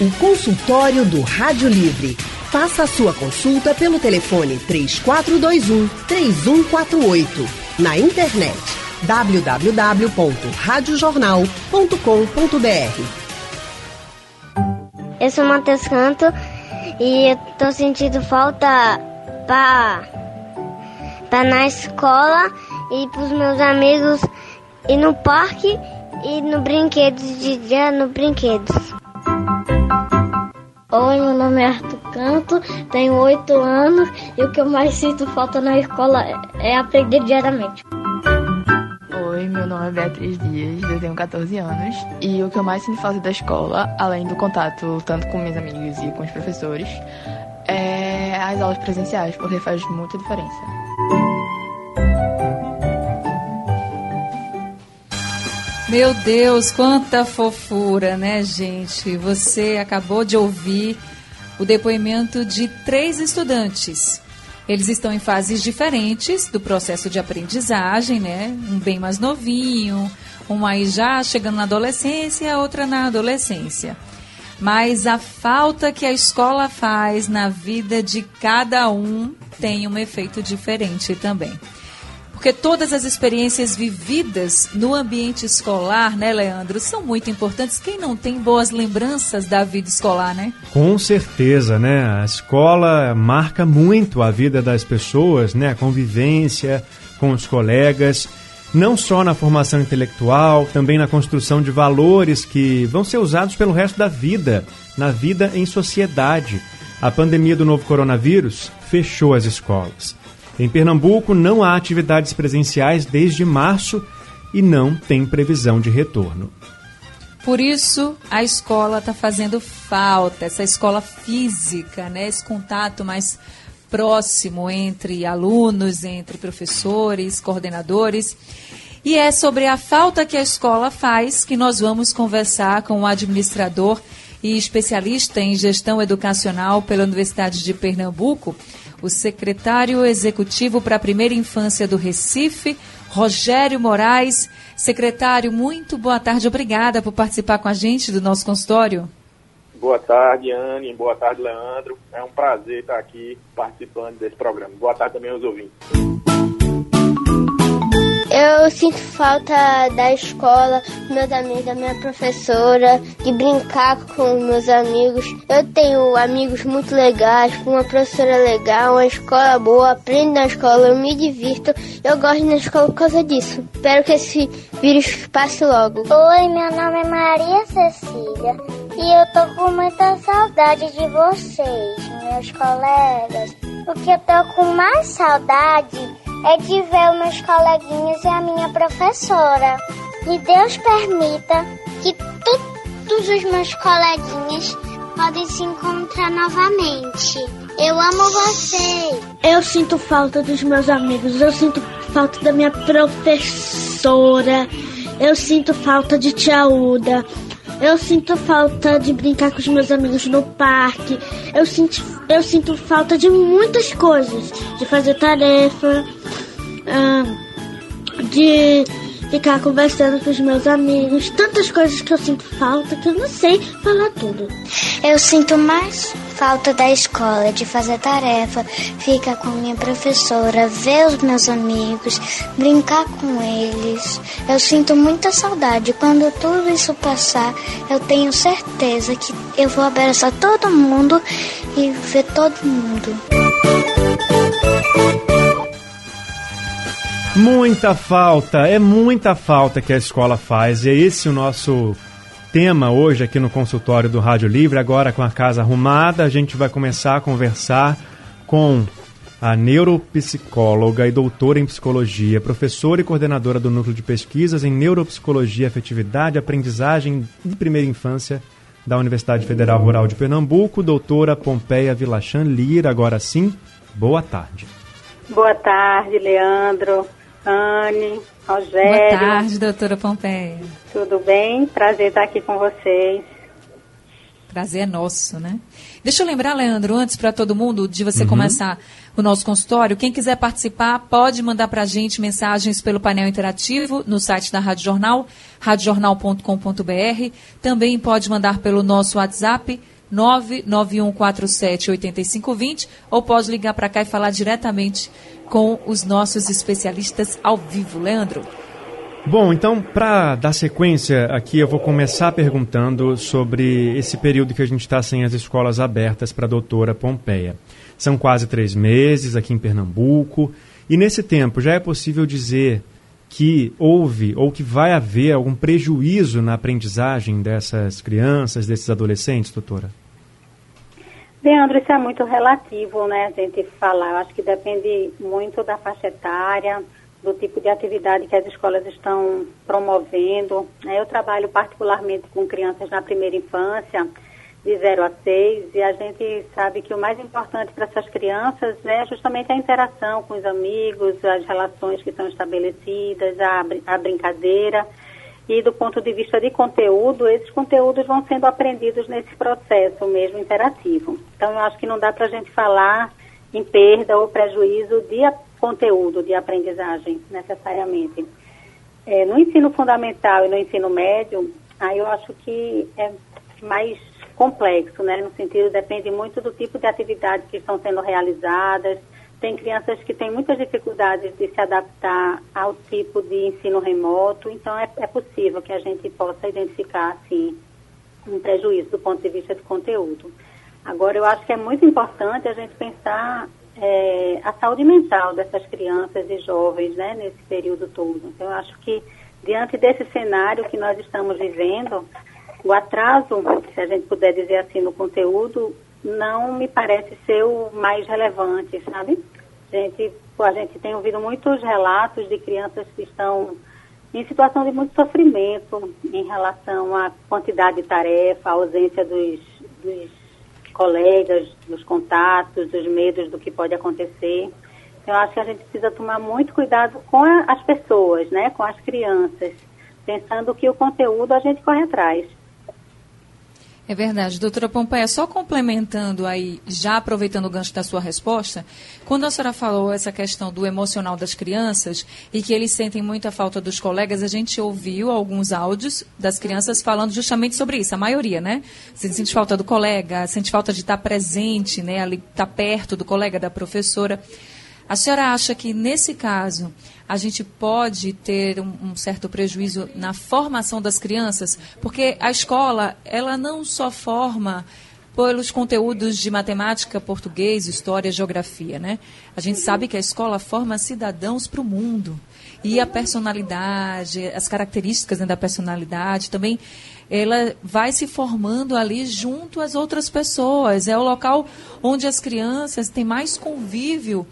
O consultório do Rádio Livre. Faça a sua consulta pelo telefone 3421 3148. Na internet www.radiojornal.com.br. Eu sou Matheus Canto e tô sentindo falta pra na escola e pros meus amigos ir no parque e no brinquedos de dia no brinquedos. Oi, meu nome é Arthur Canto, tenho 8 anos e o que eu mais sinto falta na escola é aprender diariamente. Oi, meu nome é Beatriz Dias, eu tenho 14 anos e o que eu mais sinto falta da escola, além do contato tanto com meus amigos e com os professores, é as aulas presenciais, porque faz muita diferença. Meu Deus, quanta fofura, né, gente? Você acabou de ouvir o depoimento de três estudantes. Eles estão em fases diferentes do processo de aprendizagem, né? Um bem mais novinho, um aí já chegando na adolescência outra na adolescência. Mas a falta que a escola faz na vida de cada um tem um efeito diferente também. Porque todas as experiências vividas no ambiente escolar, né, Leandro, são muito importantes. Quem não tem boas lembranças da vida escolar, né? Com certeza, né? A escola marca muito a vida das pessoas, né? A convivência com os colegas, não só na formação intelectual, também na construção de valores que vão ser usados pelo resto da vida, na vida em sociedade. A pandemia do novo coronavírus fechou as escolas. Em Pernambuco, não há atividades presenciais desde março e não tem previsão de retorno. Por isso, a escola está fazendo falta, essa escola física, né? esse contato mais próximo entre alunos, entre professores, coordenadores. E é sobre a falta que a escola faz que nós vamos conversar com o administrador e especialista em gestão educacional pela Universidade de Pernambuco, o secretário executivo para a primeira infância do Recife, Rogério Moraes. Secretário, muito boa tarde, obrigada por participar com a gente do nosso consultório. Boa tarde, Anne. Boa tarde, Leandro. É um prazer estar aqui participando desse programa. Boa tarde também aos ouvintes. Eu sinto falta da escola, meus amigos, da minha professora, de brincar com meus amigos. Eu tenho amigos muito legais, uma professora legal, uma escola boa, aprendo na escola, eu me divirto. Eu gosto na escola por causa disso. Espero que esse vírus passe logo. Oi, meu nome é Maria Cecília e eu tô com muita saudade de vocês, meus colegas. O que eu tô com mais saudade é de ver os meus coleguinhas e a minha professora. E Deus permita que todos os meus coleguinhas podem se encontrar novamente. Eu amo vocês. Eu sinto falta dos meus amigos, eu sinto falta da minha professora, eu sinto falta de tia Uda. Eu sinto falta de brincar com os meus amigos no parque. Eu sinto, eu sinto falta de muitas coisas. De fazer tarefa, de ficar conversando com os meus amigos. Tantas coisas que eu sinto falta que eu não sei falar tudo. Eu sinto mais falta da escola, de fazer tarefa, ficar com minha professora, ver os meus amigos, brincar com eles. Eu sinto muita saudade. Quando tudo isso passar, eu tenho certeza que eu vou abraçar todo mundo e ver todo mundo. Muita falta, é muita falta que a escola faz. E é esse o nosso tema hoje aqui no consultório do Rádio Livre. Agora com a casa arrumada, a gente vai começar a conversar com a neuropsicóloga e doutora em psicologia, professora e coordenadora do Núcleo de Pesquisas em Neuropsicologia, Afetividade Aprendizagem de Primeira Infância da Universidade Federal Rural de Pernambuco, doutora Pompeia Vilachan Lira. Agora sim, boa tarde. Boa tarde, Leandro. Anne, Rogério. Boa tarde, doutora Pompeia. Tudo bem? Prazer estar aqui com vocês. prazer é nosso, né? Deixa eu lembrar, Leandro, antes para todo mundo, de você uhum. começar o nosso consultório, quem quiser participar pode mandar para a gente mensagens pelo painel interativo no site da Rádio Jornal, radiojornal.com.br. Também pode mandar pelo nosso WhatsApp 991478520 ou pode ligar para cá e falar diretamente com os nossos especialistas ao vivo. Leandro. Bom, então, para dar sequência aqui, eu vou começar perguntando sobre esse período que a gente está sem as escolas abertas para a doutora Pompeia. São quase três meses aqui em Pernambuco, e nesse tempo já é possível dizer que houve ou que vai haver algum prejuízo na aprendizagem dessas crianças, desses adolescentes, doutora? Leandro, isso é muito relativo, né, a gente falar. Eu acho que depende muito da faixa etária, do tipo de atividade que as escolas estão promovendo. Eu trabalho particularmente com crianças na primeira infância, de 0 a 6, e a gente sabe que o mais importante para essas crianças é justamente a interação com os amigos, as relações que são estabelecidas, a, a brincadeira. E do ponto de vista de conteúdo, esses conteúdos vão sendo aprendidos nesse processo mesmo interativo. Então, eu acho que não dá para a gente falar em perda ou prejuízo de conteúdo de aprendizagem, necessariamente. É, no ensino fundamental e no ensino médio, aí eu acho que é mais complexo, né? No sentido, depende muito do tipo de atividade que estão sendo realizadas. Tem crianças que têm muitas dificuldades de se adaptar ao tipo de ensino remoto, então é, é possível que a gente possa identificar, assim, um prejuízo do ponto de vista de conteúdo. Agora, eu acho que é muito importante a gente pensar é, a saúde mental dessas crianças e jovens né, nesse período todo. Então, eu acho que, diante desse cenário que nós estamos vivendo, o atraso, se a gente puder dizer assim, no conteúdo, não me parece ser o mais relevante, sabe? A gente, a gente tem ouvido muitos relatos de crianças que estão em situação de muito sofrimento em relação à quantidade de tarefa, à ausência dos, dos colegas, dos contatos, dos medos do que pode acontecer. Eu acho que a gente precisa tomar muito cuidado com as pessoas, né, com as crianças, pensando que o conteúdo a gente corre atrás. É verdade. Doutora Pompeia, só complementando aí, já aproveitando o gancho da sua resposta, quando a senhora falou essa questão do emocional das crianças e que eles sentem muita falta dos colegas, a gente ouviu alguns áudios das crianças falando justamente sobre isso, a maioria, né? Você sente falta do colega, sente falta de estar presente, né? Ali, estar perto do colega, da professora. A senhora acha que, nesse caso, a gente pode ter um, um, certo prejuízo na formação das crianças? Porque a escola, ela não só forma pelos conteúdos de matemática, português, história, geografia, né? A gente sabe que a escola forma cidadãos para o mundo. E a personalidade, as características né, da personalidade também, ela vai se formando ali junto às outras pessoas. É o local onde as crianças têm mais convívio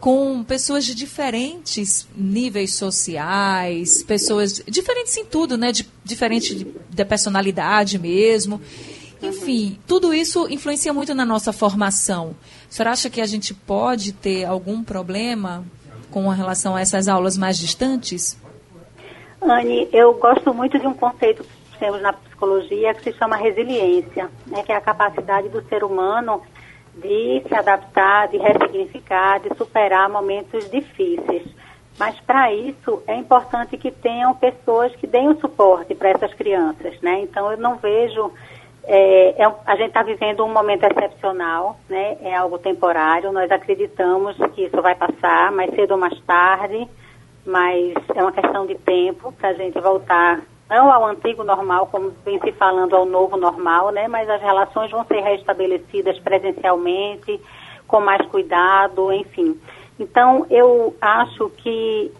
com pessoas de diferentes níveis sociais, pessoas diferentes em tudo, né? De, diferente da personalidade mesmo. Enfim, tudo isso influencia muito na nossa formação. A senhora acha que a gente pode ter algum problema com relação a essas aulas mais distantes? Anne, eu gosto muito de um conceito que temos na psicologia que se chama resiliência, né, que é a capacidade do ser humano de se adaptar, de ressignificar, de superar momentos difíceis. Mas para isso é importante que tenham pessoas que deem o suporte para essas crianças, né? Então eu não vejo é, é, a gente está vivendo um momento excepcional, né? É algo temporário. Nós acreditamos que isso vai passar mais cedo ou mais tarde, mas é uma questão de tempo para a gente voltar não ao antigo normal, como vem se falando ao novo normal, né? Mas as relações vão ser restabelecidas presencialmente, com mais cuidado, enfim. Então, eu acho que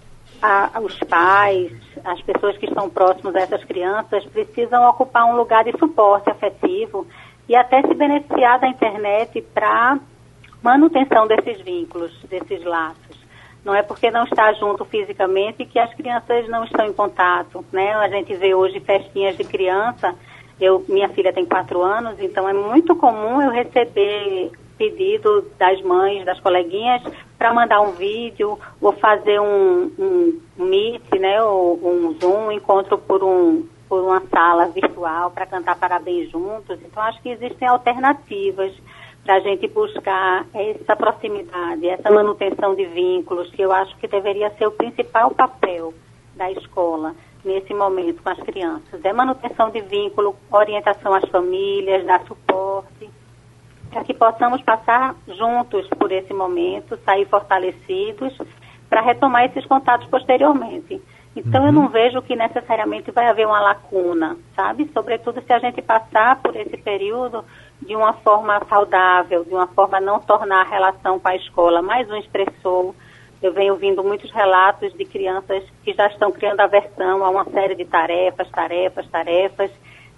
a, os pais, as pessoas que estão próximos a essas crianças, precisam ocupar um lugar de suporte afetivo e até se beneficiar da internet para manutenção desses vínculos, desses laços. Não é porque não está junto fisicamente que as crianças não estão em contato, né? A gente vê hoje festinhas de criança. Eu, minha filha tem quatro anos, então é muito comum eu receber pedido das mães, das coleguinhas, para mandar um vídeo ou fazer um, um, meet, né, ou um Zoom, um encontro por um, por uma sala virtual para cantar parabéns juntos. Então, acho que existem alternativas para a gente buscar essa proximidade, essa manutenção de vínculos, que eu acho que deveria ser o principal papel da escola nesse momento com as crianças. É manutenção de vínculo, orientação às famílias, dar suporte, para que possamos passar juntos por esse momento, sair fortalecidos para retomar esses contatos posteriormente. Então, uhum. eu não vejo que necessariamente vai haver uma lacuna, sabe? Sobretudo se a gente passar por esse período de uma forma saudável, de uma forma a não tornar a relação com a escola mais um estressor. Eu venho ouvindo muitos relatos de crianças que já estão criando aversão a uma série de tarefas, tarefas, tarefas,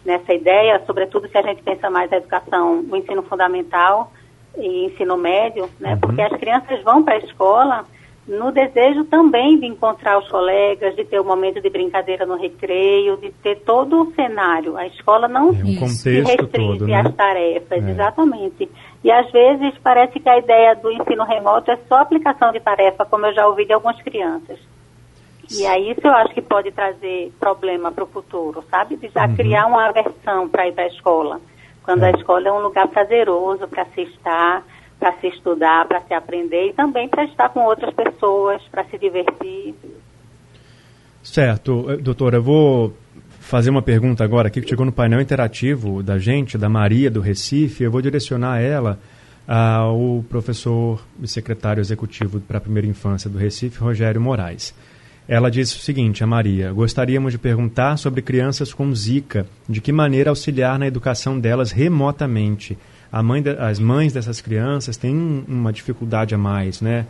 nessa ideia, sobretudo se a gente pensa mais na educação, no ensino fundamental e ensino médio, né? Uhum. Porque as crianças vão para a escola no desejo também de encontrar os colegas, de ter um momento de brincadeira no recreio, de ter todo o cenário. A escola não é um se restringe todo, né? às tarefas, é. exatamente. E às vezes parece que a ideia do ensino remoto é só aplicação de tarefa, como eu já ouvi de algumas crianças. E aí isso eu acho que pode trazer problema para o futuro, sabe? De já uhum. criar uma aversão para ir para a escola. Quando é. a escola é um lugar prazeroso para se estar, para se estudar, para se aprender e também para estar com outras pessoas, para se divertir. Certo. Eh, doutora, eu vou fazer uma pergunta agora aqui que chegou no painel interativo da gente, da Maria do Recife. Eu vou direcionar ela ao professor e secretário executivo para a primeira infância do Recife, Rogério Moraes. Ela disse o seguinte, a Maria, gostaríamos de perguntar sobre crianças com Zika, de que maneira auxiliar na educação delas remotamente mãe de, as mães dessas crianças têm uma dificuldade a mais, né?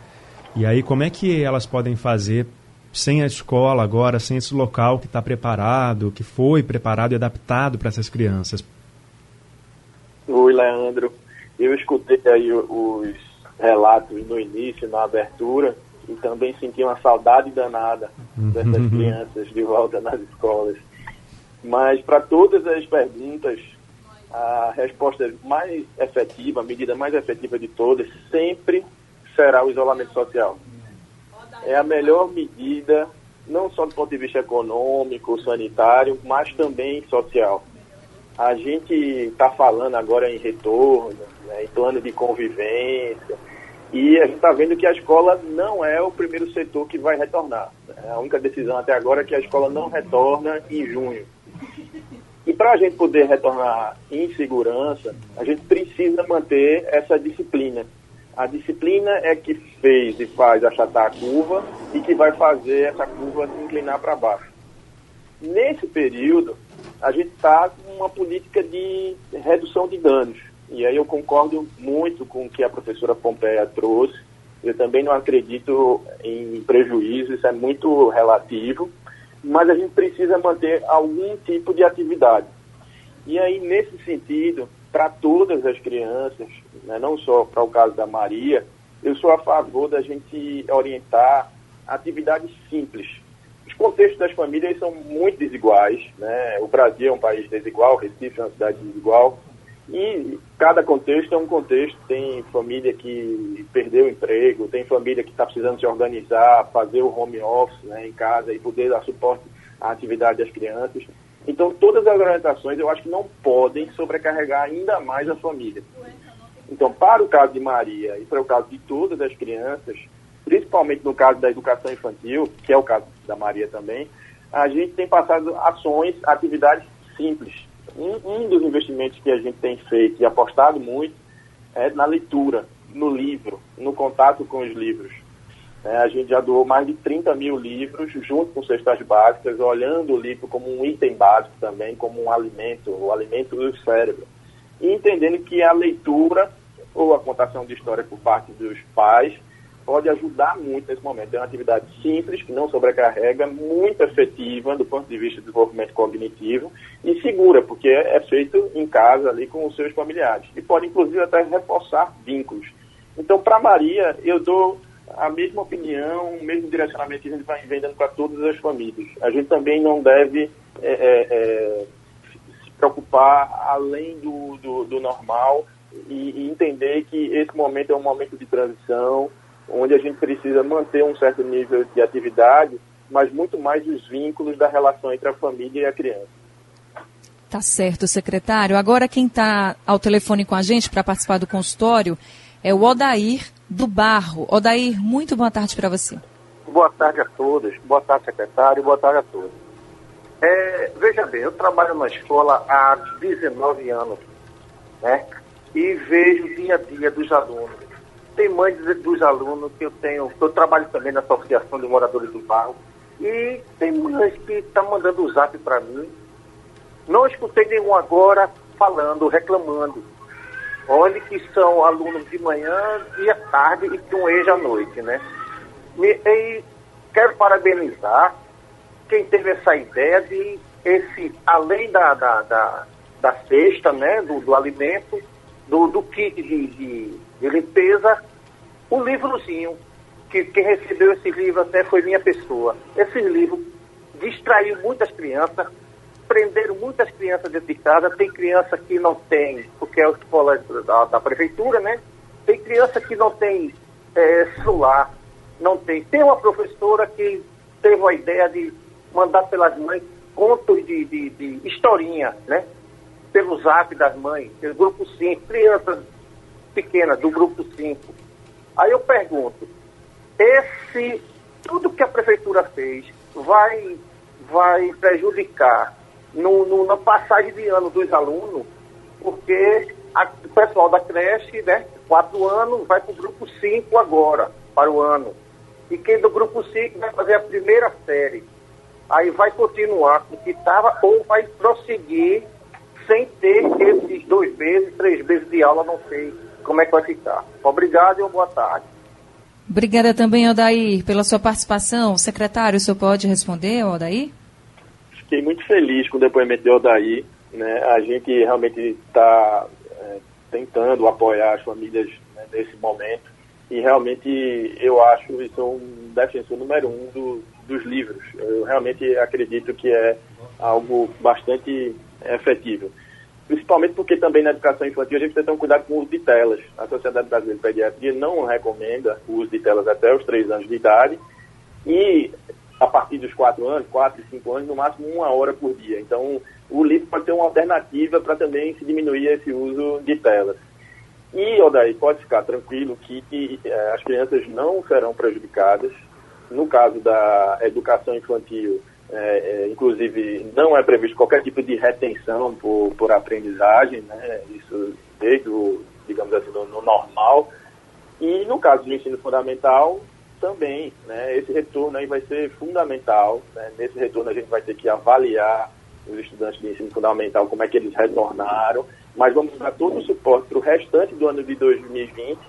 E aí, como é que elas podem fazer sem a escola agora, sem esse local que está preparado, que foi preparado e adaptado para essas crianças? Oi, Leandro. Eu escutei aí os relatos no início, na abertura, e também senti uma saudade danada dessas uhum. crianças de volta nas escolas. Mas para todas as perguntas a resposta mais efetiva, a medida mais efetiva de todas, sempre será o isolamento social. É a melhor medida, não só do ponto de vista econômico, sanitário, mas também social. A gente está falando agora em retorno, né, em plano de convivência, e a gente está vendo que a escola não é o primeiro setor que vai retornar. A única decisão até agora é que a escola não retorna em junho. E para a gente poder retornar em segurança, a gente precisa manter essa disciplina. A disciplina é que fez e faz achatar a curva e que vai fazer essa curva se inclinar para baixo. Nesse período, a gente está com uma política de redução de danos. E aí eu concordo muito com o que a professora Pompeia trouxe. Eu também não acredito em prejuízo, isso é muito relativo mas a gente precisa manter algum tipo de atividade. E aí, nesse sentido, para todas as crianças, né, não só para o caso da Maria, eu sou a favor da gente orientar atividades simples. Os contextos das famílias são muito desiguais, né? O Brasil é um país desigual, Recife é uma cidade desigual, e cada contexto é um contexto. Tem família que perdeu o emprego, tem família que está precisando se organizar, fazer o home office né, em casa e poder dar suporte à atividade das crianças. Então, todas as orientações eu acho que não podem sobrecarregar ainda mais a família. Então, para o caso de Maria e para o caso de todas as crianças, principalmente no caso da educação infantil, que é o caso da Maria também, a gente tem passado ações, atividades simples, um, um dos investimentos que a gente tem feito e apostado muito é na leitura, no livro, no contato com os livros. É, a gente já doou mais de 30 mil livros, junto com cestas básicas, olhando o livro como um item básico também, como um alimento, o alimento do cérebro. E entendendo que a leitura ou a contação de história por parte dos pais pode ajudar muito nesse momento. É uma atividade simples, que não sobrecarrega, muito efetiva do ponto de vista do desenvolvimento cognitivo e segura, porque é feito em casa ali com os seus familiares. E pode, inclusive, até reforçar vínculos. Então, para Maria, eu dou a mesma opinião, o mesmo direcionamento que a gente vai vendendo para todas as famílias. A gente também não deve é, é, é, se preocupar além do, do, do normal e, e entender que esse momento é um momento de transição, onde a gente precisa manter um certo nível de atividade, mas muito mais os vínculos da relação entre a família e a criança. Tá certo, secretário. Agora quem está ao telefone com a gente para participar do consultório é o Odair do Barro. Odair, muito boa tarde para você. Boa tarde a todos. Boa tarde, secretário. Boa tarde a todos. É, veja bem, eu trabalho na escola há 19 anos, né? E vejo o dia a dia dos alunos. Tem mães dos alunos que eu tenho, eu trabalho também na Associação de Moradores do Barro, e tem mães que estão tá mandando o zap para mim. Não escutei nenhum agora falando, reclamando. Olha que são alunos de manhã e à tarde e com ex à noite, né? E, e quero parabenizar quem teve essa ideia de esse, além da, da, da, da cesta, né, do, do alimento, do, do kit de, de, de limpeza, o livrozinho, que quem recebeu esse livro até foi minha pessoa. Esse livro distraiu muitas crianças, prenderam muitas crianças dentro de casa. Tem criança que não tem, porque é a escola da, da prefeitura, né? Tem criança que não tem é, celular, não tem. Tem uma professora que teve a ideia de mandar pelas mães contos de, de, de historinha, né? Pelo zap das mães, pelo grupo 5, crianças pequenas do grupo 5. Aí eu pergunto, esse, tudo que a prefeitura fez vai, vai prejudicar no, no, na passagem de ano dos alunos, porque a, o pessoal da creche, né, quatro anos, vai para o grupo 5 agora, para o ano. E quem do grupo 5 vai fazer a primeira série. Aí vai continuar com o que estava ou vai prosseguir sem ter esses dois meses, três meses de aula, não sei como é que vai ficar. Obrigado e uma boa tarde. Obrigada também, Odair, pela sua participação. Secretário, o senhor pode responder, Odair? Fiquei muito feliz com o depoimento de Odair. Né? A gente realmente está é, tentando apoiar as famílias né, nesse momento e realmente eu acho isso um defensor número um do, dos livros. Eu realmente acredito que é algo bastante efetivo principalmente porque também na educação infantil a gente precisa ter um cuidado com o uso de telas. A Sociedade Brasileira de Pediatria não recomenda o uso de telas até os 3 anos de idade e a partir dos 4 anos, 4 e 5 anos, no máximo uma hora por dia. Então, o livro pode ser uma alternativa para também se diminuir esse uso de telas. E, Odaí, pode ficar tranquilo que, que eh, as crianças não serão prejudicadas. No caso da educação infantil, é, é, inclusive, não é previsto qualquer tipo de retenção por, por aprendizagem, né? isso desde o, digamos assim, no, no normal. E no caso do ensino fundamental, também, né? esse retorno aí vai ser fundamental. Né? Nesse retorno a gente vai ter que avaliar os estudantes de ensino fundamental, como é que eles retornaram, mas vamos dar todo o suporte para o restante do ano de 2020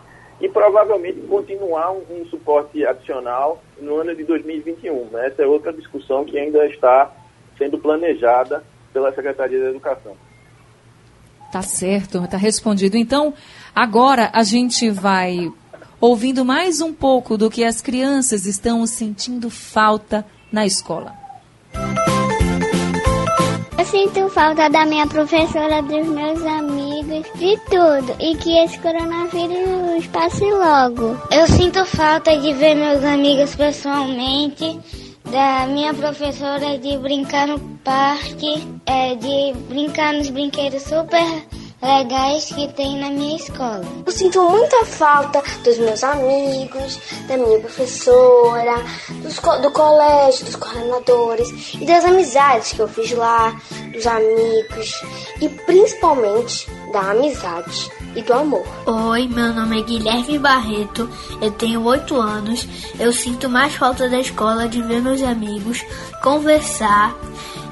e provavelmente continuar um, um, suporte adicional no ano de 2021. Né? Essa é outra discussão que ainda está sendo planejada pela Secretaria da Educação. Tá certo, está respondido. Então, agora a gente vai ouvindo mais um pouco do que as crianças estão sentindo falta na escola. Eu sinto falta da minha professora, dos meus amigos, de tudo. E que esse coronavírus passe logo. Eu sinto falta de ver meus amigos pessoalmente, da minha professora de brincar no parque, é, de brincar nos brinquedos super legais que tem na minha escola. Eu sinto muita falta dos meus amigos, da minha professora, dos, do colégio, dos coordenadores e das amizades que eu fiz lá, dos amigos e principalmente da amizade e do amor. Oi, meu nome é Guilherme Barreto, eu tenho 8 anos. Eu sinto mais falta da escola, de ver meus amigos, conversar.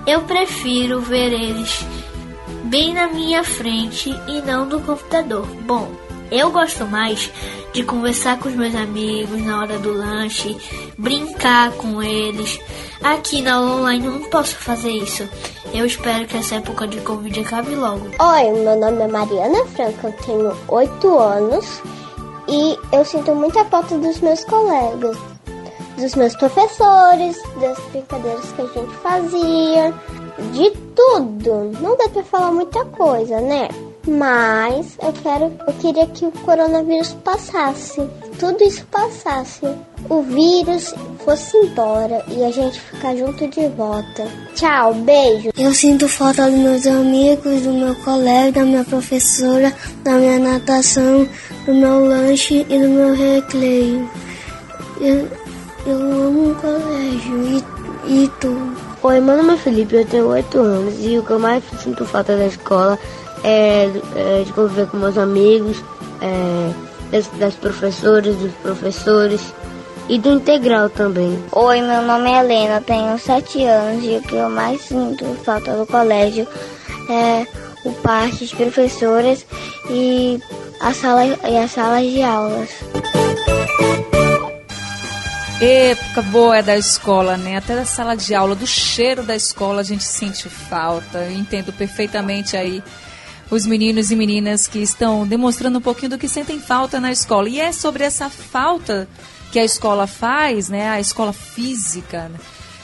Eu prefiro ver eles bem na minha frente e não do computador. Bom, eu gosto mais de conversar com os meus amigos na hora do lanche, brincar com eles. Aqui na online não posso fazer isso. Eu espero que essa época de Covid acabe logo. Oi, meu nome é Mariana Franca, eu tenho 8 anos e eu sinto muita falta dos meus colegas, dos meus professores, das brincadeiras que a gente fazia, de tudo. Não dá pra falar muita coisa, né? Mas eu quero, eu queria que o coronavírus passasse, tudo isso passasse, o vírus fosse embora e a gente ficar junto de volta. Tchau, beijo. Eu sinto falta dos meus amigos, do meu colega, da minha professora, da minha natação, do meu lanche e do meu recreio. Eu, eu amo o colégio e, e tu. Oi, meu nome é Felipe, eu tenho 8 anos e o que eu mais sinto falta da escola é, é de conviver com meus amigos, é, das, das professoras, dos professores e do integral também. Oi, meu nome é Helena, tenho 7 anos e o que eu mais sinto falta do colégio é o parque, as professoras e, a sala, e as salas de aulas. Época boa é da escola, né? Até da sala de aula, do cheiro da escola a gente sente falta. Eu entendo perfeitamente aí os meninos e meninas que estão demonstrando um pouquinho do que sentem falta na escola. E é sobre essa falta que a escola faz, né? A escola física, né?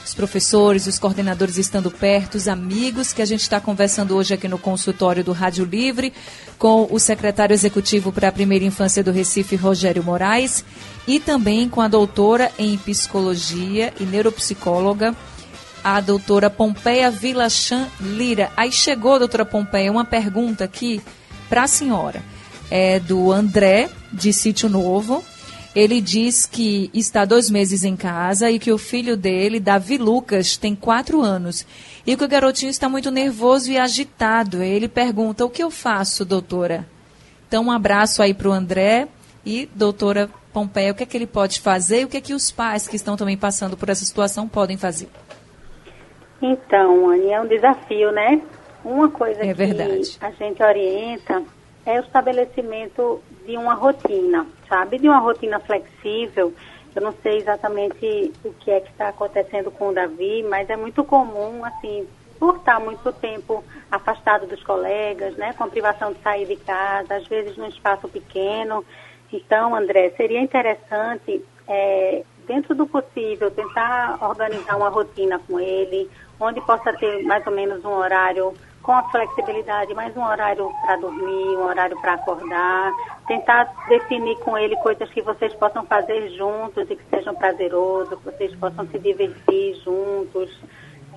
os professores, os coordenadores estando perto, os amigos, que a gente está conversando hoje aqui no consultório do Rádio Livre com o secretário executivo para a primeira infância do Recife, Rogério Moraes, e também com a doutora em psicologia e neuropsicóloga, a doutora Pompeia Vilachan Lira. Aí chegou, doutora Pompeia, uma pergunta aqui para a senhora. É do André, de Sítio Novo. Ele diz que está dois meses em casa e que o filho dele, Davi Lucas, tem quatro anos. E que o garotinho está muito nervoso e agitado. Ele pergunta: o que eu faço, doutora? Então, um abraço aí para o André e doutora Pompeia, o que é que ele pode fazer e o que é que os pais que estão também passando por essa situação podem fazer? Então, Anny, é um desafio, né? Uma coisa é que verdade. a gente orienta é o estabelecimento de uma rotina, sabe? De uma rotina flexível. Eu não sei exatamente o que é que está acontecendo com o Davi, mas é muito comum, assim, por estar muito tempo afastado dos colegas, né? Com privação de sair de casa, às vezes num espaço pequeno. Então, André, seria interessante, é, dentro do possível, tentar organizar uma rotina com ele, onde possa ter mais ou menos um horário com a flexibilidade, mais um horário para dormir, um horário para acordar, tentar definir com ele coisas que vocês possam fazer juntos e que sejam prazerosos, que vocês possam se divertir juntos,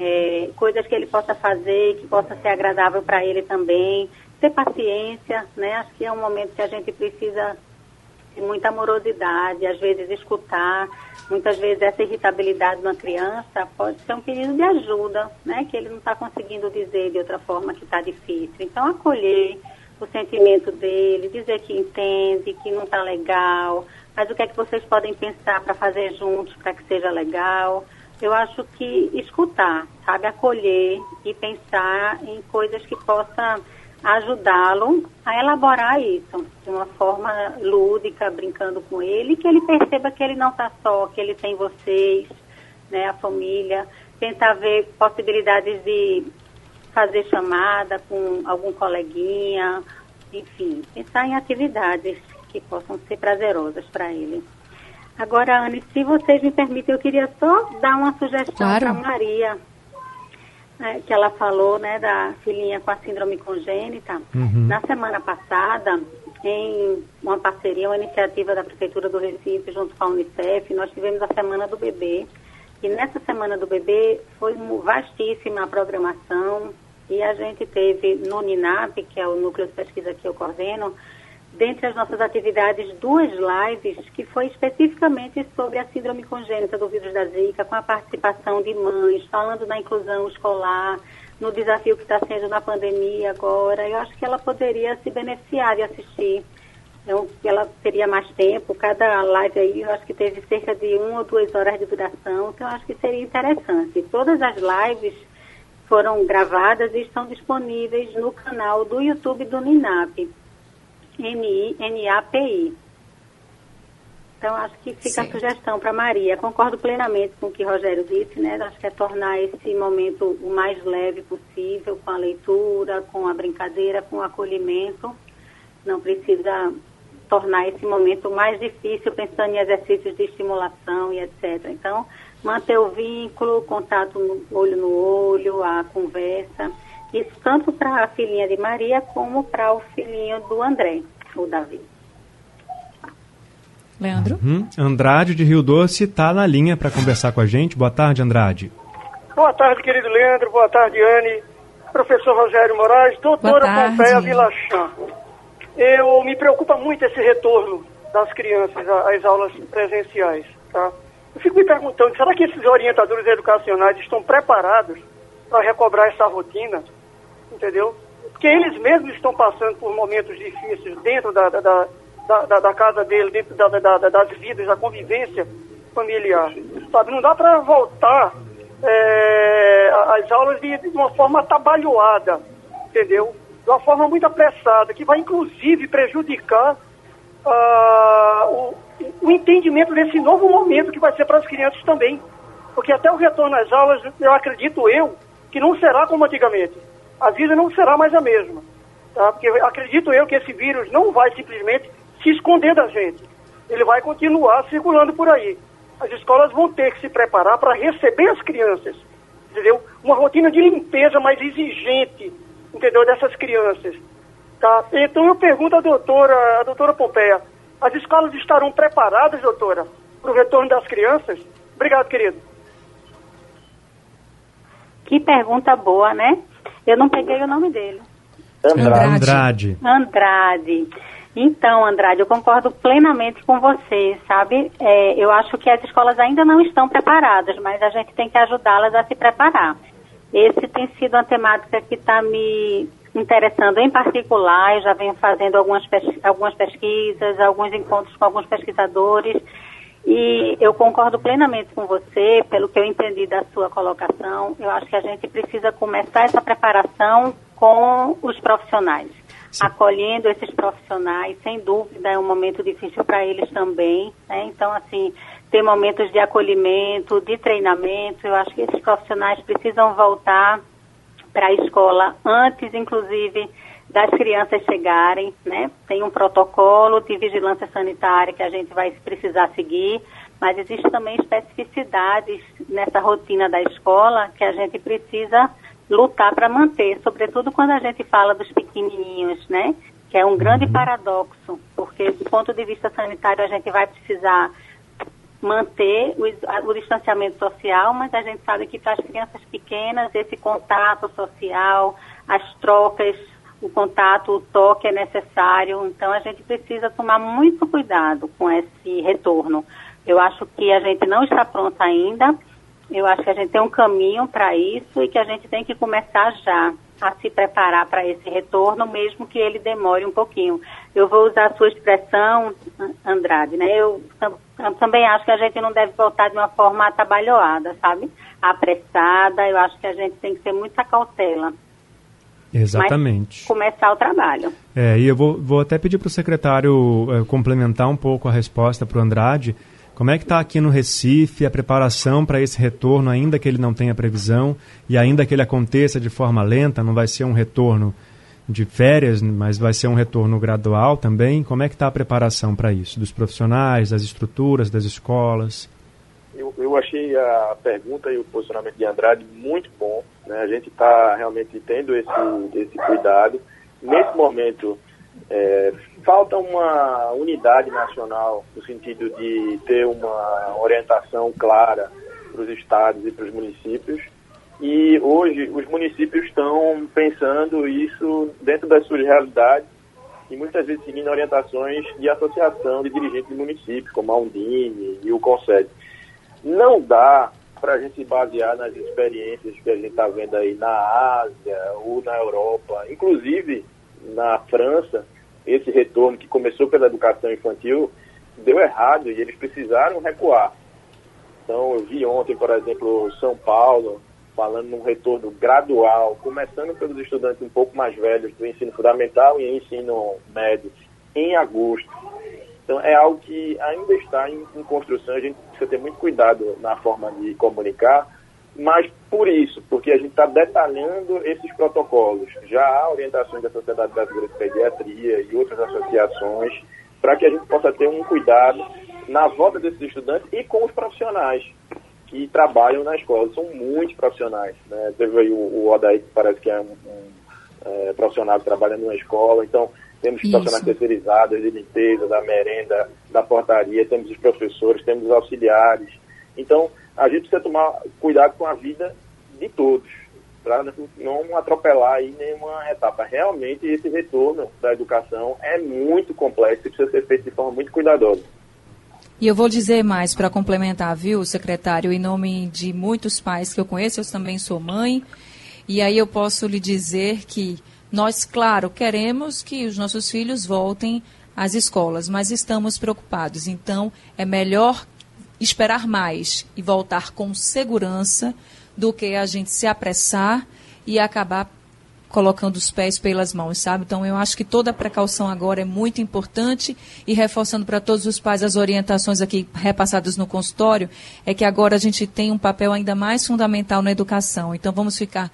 é, coisas que ele possa fazer, que possa ser agradável para ele também, ter paciência, né? Acho que é um momento que a gente precisa de muita amorosidade, às vezes escutar. Muitas vezes essa irritabilidade na criança pode ser um pedido de ajuda, né? Que ele não está conseguindo dizer de outra forma que está difícil. Então acolher o sentimento dele, dizer que entende, que não está legal, mas o que é que vocês podem pensar para fazer juntos para que seja legal. Eu acho que escutar, sabe, acolher e pensar em coisas que possam ajudá-lo a elaborar isso de uma forma lúdica, brincando com ele, que ele perceba que ele não está só, que ele tem vocês, né, a família, tentar ver possibilidades de fazer chamada com algum coleguinha, enfim, pensar em atividades que possam ser prazerosas para ele. Agora, Anne, se vocês me permitem, eu queria só dar uma sugestão Claro. para Maria né, que ela falou, né, da filhinha com a síndrome congênita. Uhum. Na semana passada, em uma parceria, uma iniciativa da Prefeitura do Recife junto com a Unicef, nós tivemos a Semana do Bebê. E nessa Semana do Bebê foi vastíssima a programação e a gente teve no NINAP, que é o núcleo de pesquisa que eu coordeno, dentre as nossas atividades, duas lives que foi especificamente sobre a síndrome congênita do vírus da Zika, com a participação de mães, falando na inclusão escolar, no desafio que está sendo na pandemia agora. Eu acho que ela poderia se beneficiar de assistir. Então, ela teria mais tempo, cada live aí eu acho que teve cerca de uma ou duas horas de duração, então eu acho que seria interessante. Todas as lives foram gravadas e estão disponíveis no canal do YouTube do NINAP. N-I-N-A-P-I. Então, acho que fica a sugestão para Maria. Concordo plenamente com o que Rogério disse, né? Acho que é tornar esse momento o mais leve possível, com a leitura, com a brincadeira, com o acolhimento. Não precisa tornar esse momento mais difícil, pensando em exercícios de estimulação e etc. Então, manter o vínculo, o contato no olho no olho, a conversa. Isso tanto para a filhinha de Maria como para o filhinho do André, o Davi. Leandro? Uhum. Andrade de Rio Doce está na linha para conversar com a gente. Boa tarde, Andrade. Boa tarde, querido Leandro. Boa tarde, Anne. Professor Rogério Moraes, doutora Pompeia Vilachan. Eu me preocupa muito esse retorno das crianças às aulas presenciais, tá? Eu fico me perguntando, será que esses orientadores educacionais estão preparados para recobrar essa rotina, entendeu? Porque eles mesmos estão passando por momentos difíceis dentro da, da, da, da, casa dele, dentro da, da, das vidas, da convivência familiar, sabe? Não dá para voltar é, às aulas de, de uma forma atabalhoada, entendeu? De uma forma muito apressada, que vai inclusive prejudicar uh, o, o entendimento desse novo momento que vai ser para as crianças também. Porque até o retorno às aulas, eu acredito eu, que não será como antigamente. A vida não será mais a mesma. Tá? Porque acredito eu que esse vírus não vai simplesmente se esconder da gente. Ele vai continuar circulando por aí. As escolas vão ter que se preparar para receber as crianças, entendeu? Uma rotina de limpeza mais exigente, entendeu? Dessas crianças. Tá? Então eu pergunto à doutora, à doutora Pompeia, as escolas estarão preparadas, doutora, para o retorno das crianças? Obrigado, querido. Que pergunta boa, né? Eu não peguei o nome dele. Andrade. Andrade. Andrade. Então, Andrade, eu concordo plenamente com você, sabe? É, eu acho que as escolas ainda não estão preparadas, mas a gente tem que ajudá-las a se preparar. Esse tem sido uma temática que está me interessando em particular. Eu já venho fazendo algumas, algumas pesquisas, alguns encontros com alguns pesquisadores. E eu concordo plenamente com você, pelo que eu entendi da sua colocação. Eu acho que a gente precisa começar essa preparação com os profissionais, Sim. acolhendo esses profissionais. Sem dúvida, é um momento difícil para eles também. Né? Então, assim, ter momentos de acolhimento, de treinamento. Eu acho que esses profissionais precisam voltar para a escola antes, inclusive, das crianças chegarem, né? Tem um protocolo de vigilância sanitária que a gente vai precisar seguir, mas existe também especificidades nessa rotina da escola que a gente precisa lutar para manter, sobretudo quando a gente fala dos pequenininhos, né? Que é um grande uhum. paradoxo, porque do ponto de vista sanitário a gente vai precisar manter o, o, distanciamento social, mas a gente sabe que para as crianças pequenas esse contato social, as trocas, o contato, o toque é necessário. Então a gente precisa tomar muito cuidado com esse retorno. Eu acho que a gente não está pronta ainda. Eu acho que a gente tem um caminho para isso e que a gente tem que começar já a se preparar para esse retorno, mesmo que ele demore um pouquinho. Eu vou usar a sua expressão, Andrade, né? Eu, também acho que a gente não deve voltar de uma forma atabalhoada, sabe? Apressada, eu acho que a gente tem que ter muita cautela. Exatamente. começar o trabalho. É, e eu vou, vou até pedir para o secretário é, complementar um pouco a resposta para o Andrade. Como é que está aqui no Recife a preparação para esse retorno, ainda que ele não tenha previsão e ainda que ele aconteça de forma lenta, não vai ser um retorno de férias, mas vai ser um retorno gradual também. Como é que está a preparação para isso, dos profissionais, das estruturas, das escolas? Eu, eu achei a pergunta e o posicionamento de Andrade muito bom. Né? A gente está realmente tendo esse, esse cuidado. Nesse momento, é, falta uma unidade nacional no sentido de ter uma orientação clara para os estados e para os municípios. E hoje os municípios estão pensando isso dentro das suas realidades e muitas vezes seguindo orientações de associação de dirigentes de municípios, como a Undine e o Conselho. Não dá para a gente se basear nas experiências que a gente está vendo aí na Ásia ou na Europa, inclusive na França, esse retorno que começou pela educação infantil deu errado e eles precisaram recuar. Então, eu vi ontem, por exemplo, São Paulo falando num retorno gradual, começando pelos estudantes um pouco mais velhos do ensino fundamental e ensino médio, em agosto. Então, é algo que ainda está em, em construção, a gente precisa ter muito cuidado na forma de comunicar, mas por isso, porque a gente está detalhando esses protocolos. Já há orientações da Sociedade Brasileira de Pediatria e outras associações para que a gente possa ter um cuidado na volta desses estudantes e com os profissionais. que trabalham na escola. São muitos profissionais. Né? Teve aí o, o Odaí, que parece que é um, um é, profissional que trabalha numa escola. Então, temos profissionais terceirizados de limpeza, da merenda, da portaria, temos os professores, temos os auxiliares. Então, a gente precisa tomar cuidado com a vida de todos, para não atropelar aí nenhuma etapa. Realmente, esse retorno da educação é muito complexo e precisa ser feito de forma muito cuidadosa. E eu vou dizer mais para complementar, viu, secretário, em nome de muitos pais que eu conheço, eu também sou mãe, e aí eu posso lhe dizer que nós, claro, queremos que os nossos filhos voltem às escolas, mas estamos preocupados. Então, é melhor esperar mais e voltar com segurança do que a gente se apressar e acabar colocando os pés pelas mãos, sabe? Então eu acho que toda a precaução agora é muito importante e reforçando para todos os pais as orientações aqui repassadas no consultório, é que agora a gente tem um papel ainda mais fundamental na educação. Então vamos ficar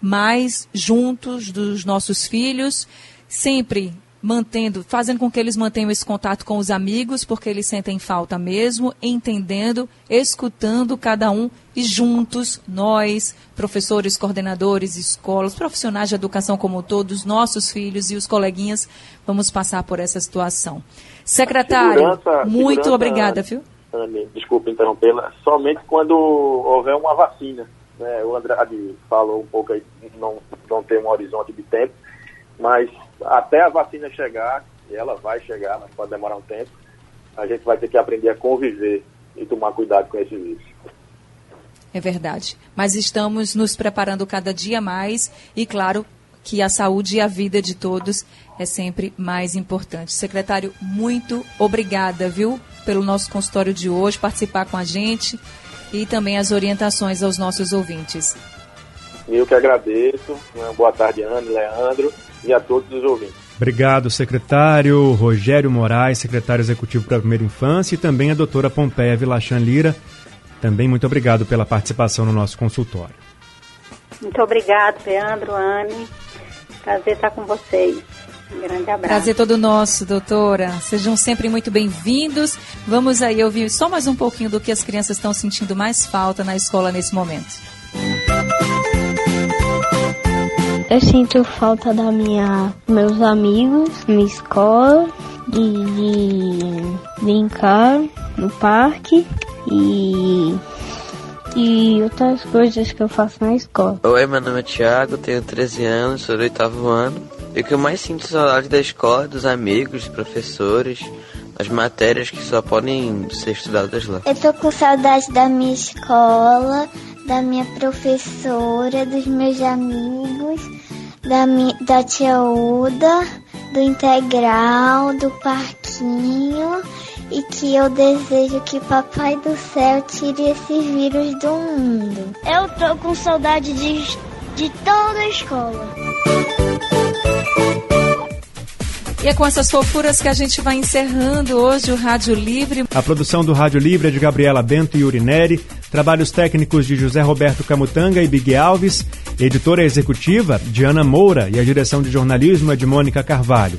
mais juntos dos nossos filhos, sempre mantendo, fazendo com que eles mantenham esse contato com os amigos, porque eles sentem falta mesmo, entendendo, escutando cada um e juntos, nós, professores, coordenadores, escolas, profissionais de educação como todos, nossos filhos e os coleguinhas, vamos passar por essa situação. Secretário, segurança, muito segurança, obrigada, viu? Anne, desculpa interrompê-la, somente quando houver uma vacina. Né? O Andrade falou um pouco aí, não, não tem um horizonte de tempo, mas até a vacina chegar, e ela vai chegar, mas pode demorar um tempo, a gente vai ter que aprender a conviver e tomar cuidado com esse vírus. É verdade. Mas estamos nos preparando cada dia mais e, claro, que a saúde e a vida de todos é sempre mais importante. Secretário, muito obrigada, viu, pelo nosso consultório de hoje, participar com a gente e também as orientações aos nossos ouvintes. Eu que agradeço. Boa tarde, Ana, Leandro e a todos os ouvintes. Obrigado, secretário Rogério Moraes, secretário executivo para a Primeira Infância, e também a doutora Pompeia Vilachan Lira. Também muito obrigado pela participação no nosso consultório. Muito obrigado, Leandro, Anne. Prazer estar com vocês. Grande abraço. Prazer todo nosso, doutora. Sejam sempre muito bem-vindos. Vamos aí ouvir só mais um pouquinho do que as crianças estão sentindo mais falta na escola nesse momento. Eu sinto falta da minha meus amigos, minha escola, de, de brincar no parque e e outras coisas que eu faço na escola. Oi, meu nome é Thiago, tenho 13 anos, sou do oitavo ano. E o que eu mais sinto saudade da escola, dos amigos, dos professores, as matérias que só podem ser estudadas lá. Eu tô com saudade da minha escola, da minha professora, dos meus amigos da, da tia Uda, do integral, do parquinho e que eu desejo que Papai do Céu tire esse vírus do mundo. Eu tô com saudade de, de toda a escola. E é com essas fofuras que a gente vai encerrando hoje o Rádio Livre. A produção do Rádio Livre é de Gabriela Bento e Urineri, trabalhos técnicos de José Roberto Camutanga e Big Alves, editora executiva Diana Moura e a direção de jornalismo é de Mônica Carvalho.